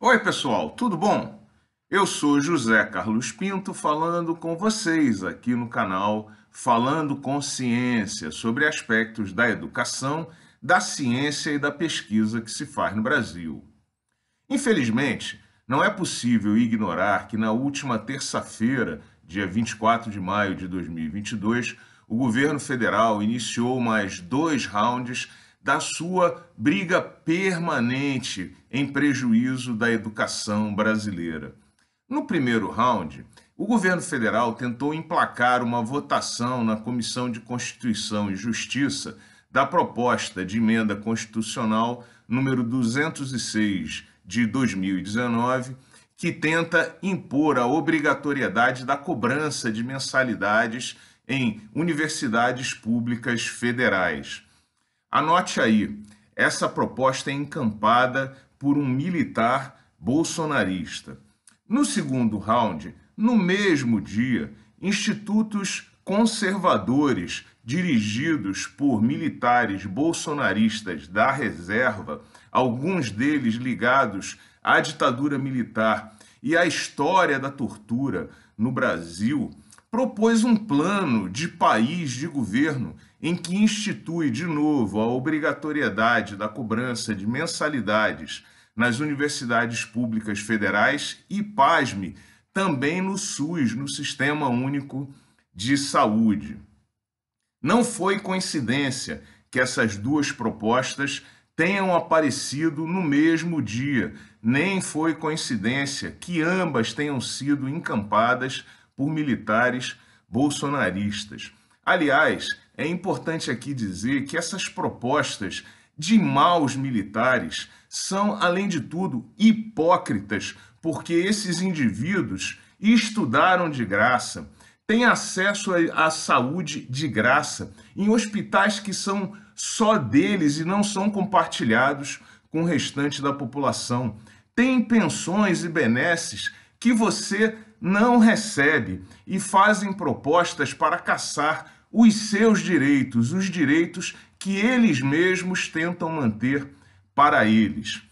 Oi, pessoal, tudo bom? Eu sou José Carlos Pinto falando com vocês aqui no canal Falando com Ciência sobre aspectos da educação, da ciência e da pesquisa que se faz no Brasil. Infelizmente, não é possível ignorar que na última terça-feira, dia 24 de maio de 2022, o governo federal iniciou mais dois rounds da sua briga permanente em prejuízo da educação brasileira. No primeiro round, o governo federal tentou emplacar uma votação na Comissão de Constituição e Justiça da proposta de emenda constitucional número 206 de 2019, que tenta impor a obrigatoriedade da cobrança de mensalidades em universidades públicas federais. Anote aí, essa proposta é encampada por um militar bolsonarista. No segundo round, no mesmo dia, institutos conservadores dirigidos por militares bolsonaristas da reserva, alguns deles ligados à ditadura militar e à história da tortura no Brasil, propôs um plano de país de governo em que institui de novo a obrigatoriedade da cobrança de mensalidades nas universidades públicas federais e, pasme, também no SUS, no Sistema Único de Saúde. Não foi coincidência que essas duas propostas tenham aparecido no mesmo dia, nem foi coincidência que ambas tenham sido encampadas por militares bolsonaristas. Aliás, é importante aqui dizer que essas propostas de maus militares são, além de tudo, hipócritas, porque esses indivíduos estudaram de graça, têm acesso à saúde de graça, em hospitais que são só deles e não são compartilhados com o restante da população. Têm pensões e benesses que você não recebe e fazem propostas para caçar os seus direitos, os direitos que eles mesmos tentam manter para eles.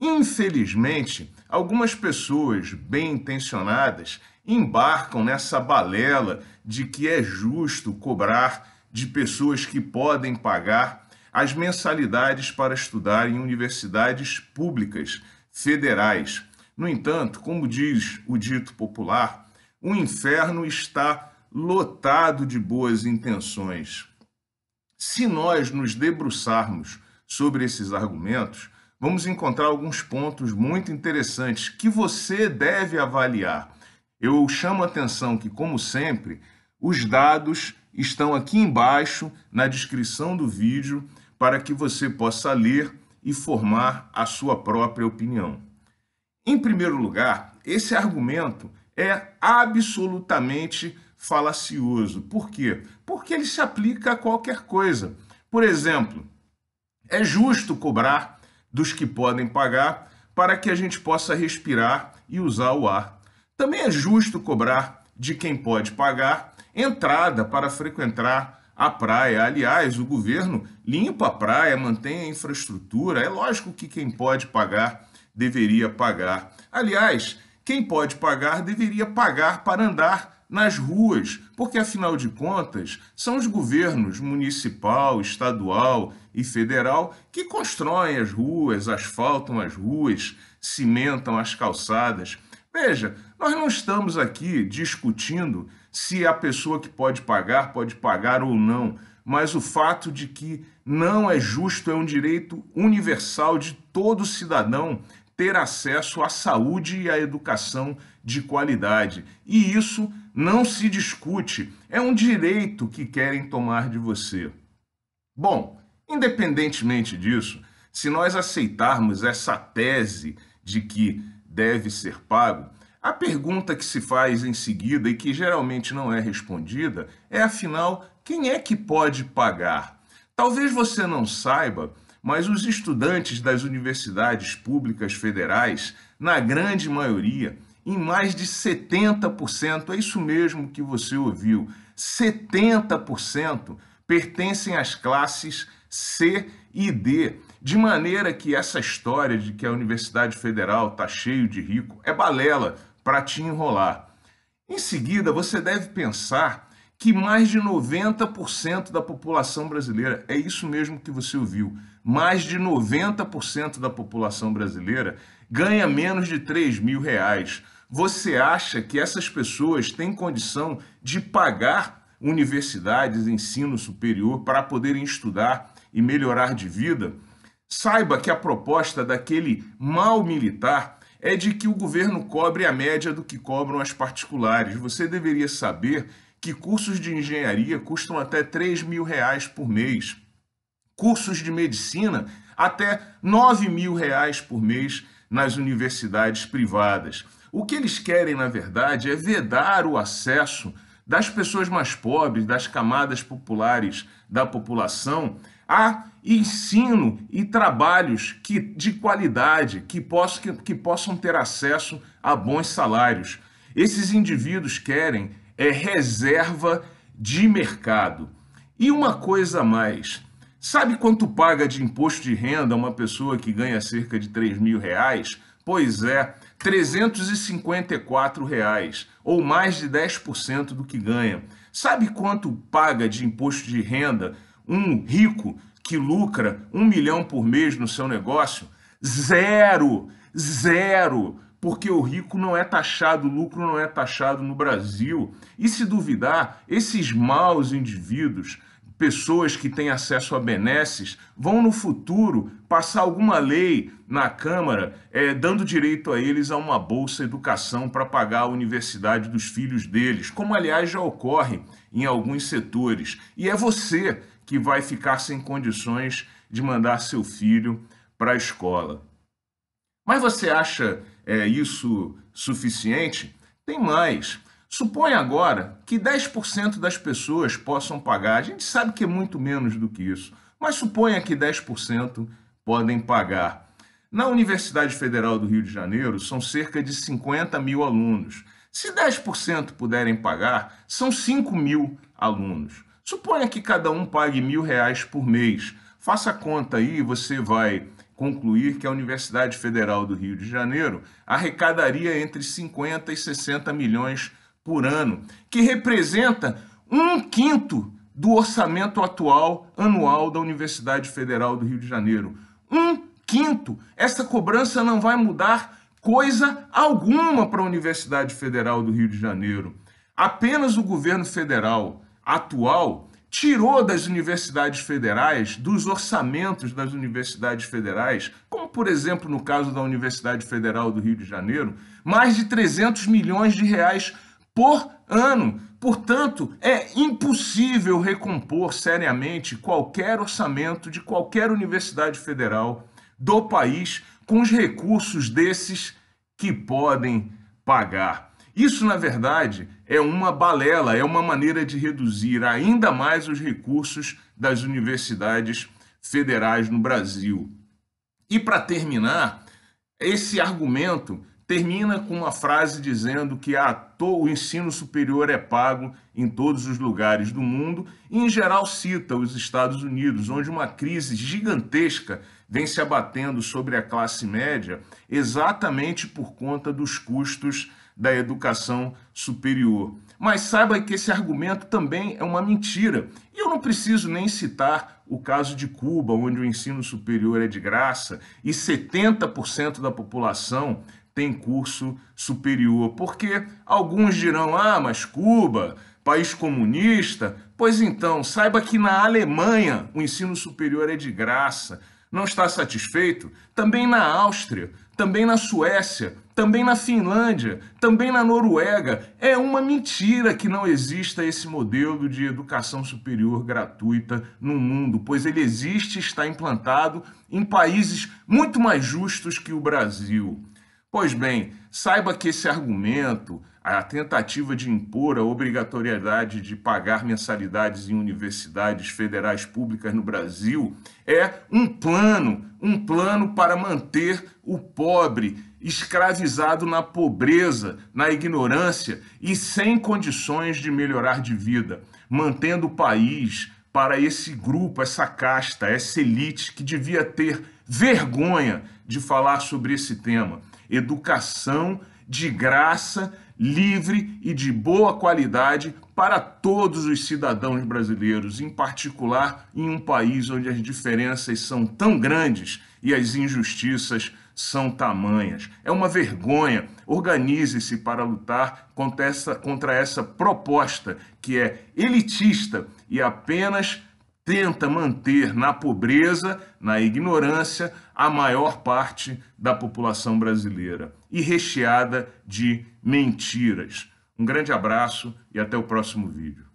Infelizmente, algumas pessoas bem intencionadas embarcam nessa balela de que é justo cobrar de pessoas que podem pagar as mensalidades para estudar em universidades públicas federais. No entanto, como diz o dito popular, o inferno está lotado de boas intenções. Se nós nos debruçarmos sobre esses argumentos, vamos encontrar alguns pontos muito interessantes que você deve avaliar. Eu chamo a atenção que, como sempre, os dados estão aqui embaixo na descrição do vídeo para que você possa ler e formar a sua própria opinião. Em primeiro lugar, esse argumento é absolutamente falacioso. Por quê? Porque ele se aplica a qualquer coisa. Por exemplo, é justo cobrar dos que podem pagar para que a gente possa respirar e usar o ar. Também é justo cobrar de quem pode pagar entrada para frequentar a praia. Aliás, o governo limpa a praia, mantém a infraestrutura. É lógico que quem pode pagar deveria pagar. Aliás, quem pode pagar deveria pagar para andar nas ruas, porque afinal de contas são os governos municipal, estadual e federal que constroem as ruas, asfaltam as ruas, cimentam as calçadas. Veja, nós não estamos aqui discutindo se a pessoa que pode pagar pode pagar ou não, mas o fato de que não é justo, é um direito universal de todo cidadão ter acesso à saúde e à educação de qualidade. E isso não se discute, é um direito que querem tomar de você. Bom, independentemente disso, se nós aceitarmos essa tese de que deve ser pago, a pergunta que se faz em seguida e que geralmente não é respondida é, afinal, quem é que pode pagar? Talvez você não saiba, mas os estudantes das universidades públicas federais, na grande maioria, em mais de 70%, é isso mesmo que você ouviu, 70% pertencem às classes C e D, de maneira que essa história de que a Universidade Federal está cheio de rico é balela para te enrolar. Em seguida, você deve pensar que mais de 90% da população brasileira, é isso mesmo que você ouviu, mais de 90% da população brasileira ganha menos de 3 mil reais. Você acha que essas pessoas têm condição de pagar universidades, ensino superior para poderem estudar e melhorar de vida? Saiba que a proposta daquele mal militar é de que o governo cobre a média do que cobram as particulares. Você deveria saber que cursos de engenharia custam até 3 mil reais por mês. Cursos de medicina, até 9 mil reais por mês nas universidades privadas. O que eles querem, na verdade, é vedar o acesso das pessoas mais pobres, das camadas populares da população, a ensino e trabalhos que, de qualidade que, que, que possam ter acesso a bons salários. Esses indivíduos querem é reserva de mercado. E uma coisa a mais, sabe quanto paga de imposto de renda uma pessoa que ganha cerca de 3 mil reais? Pois é, 354 reais, ou mais de 10% do que ganha. Sabe quanto paga de imposto de renda um rico que lucra um milhão por mês no seu negócio? Zero! Zero! Porque o rico não é taxado, o lucro não é taxado no Brasil. E se duvidar, esses maus indivíduos, pessoas que têm acesso a benesses, vão no futuro passar alguma lei na Câmara é, dando direito a eles a uma bolsa educação para pagar a universidade dos filhos deles, como aliás já ocorre em alguns setores. E é você que vai ficar sem condições de mandar seu filho para a escola. Mas você acha é, isso suficiente? Tem mais. Supõe agora que 10% das pessoas possam pagar. A gente sabe que é muito menos do que isso, mas suponha que 10% podem pagar. Na Universidade Federal do Rio de Janeiro, são cerca de 50 mil alunos. Se 10% puderem pagar, são 5 mil alunos. Suponha que cada um pague mil reais por mês. Faça a conta aí, você vai concluir que a Universidade Federal do Rio de Janeiro arrecadaria entre 50 e 60 milhões por ano, que representa um quinto do orçamento atual anual da Universidade Federal do Rio de Janeiro. Um quinto. Essa cobrança não vai mudar coisa alguma para a Universidade Federal do Rio de Janeiro. Apenas o governo federal atual tirou das universidades federais, dos orçamentos das universidades federais, como por exemplo no caso da Universidade Federal do Rio de Janeiro, mais de 300 milhões de reais por ano. Portanto, é impossível recompor seriamente qualquer orçamento de qualquer universidade federal do país com os recursos desses que podem pagar. Isso, na verdade, é uma balela, é uma maneira de reduzir ainda mais os recursos das universidades federais no Brasil. E para terminar, esse argumento termina com uma frase dizendo que ah, o ensino superior é pago em todos os lugares do mundo, e em geral cita os Estados Unidos, onde uma crise gigantesca vem se abatendo sobre a classe média exatamente por conta dos custos da educação superior. Mas saiba que esse argumento também é uma mentira. E eu não preciso nem citar o caso de Cuba, onde o ensino superior é de graça e 70% da população tem curso superior. Porque alguns dirão: ah, mas Cuba, país comunista. Pois então, saiba que na Alemanha o ensino superior é de graça. Não está satisfeito? Também na Áustria, também na Suécia, também na Finlândia, também na Noruega. É uma mentira que não exista esse modelo de educação superior gratuita no mundo, pois ele existe e está implantado em países muito mais justos que o Brasil. Pois bem, saiba que esse argumento, a tentativa de impor a obrigatoriedade de pagar mensalidades em universidades federais públicas no Brasil, é um plano, um plano para manter o pobre escravizado na pobreza, na ignorância e sem condições de melhorar de vida, mantendo o país para esse grupo, essa casta, essa elite que devia ter vergonha de falar sobre esse tema. Educação de graça, livre e de boa qualidade para todos os cidadãos brasileiros, em particular em um país onde as diferenças são tão grandes e as injustiças são tamanhas. É uma vergonha. Organize-se para lutar contra essa, contra essa proposta que é elitista e apenas tenta manter na pobreza, na ignorância, a maior parte da população brasileira e recheada de mentiras. Um grande abraço e até o próximo vídeo.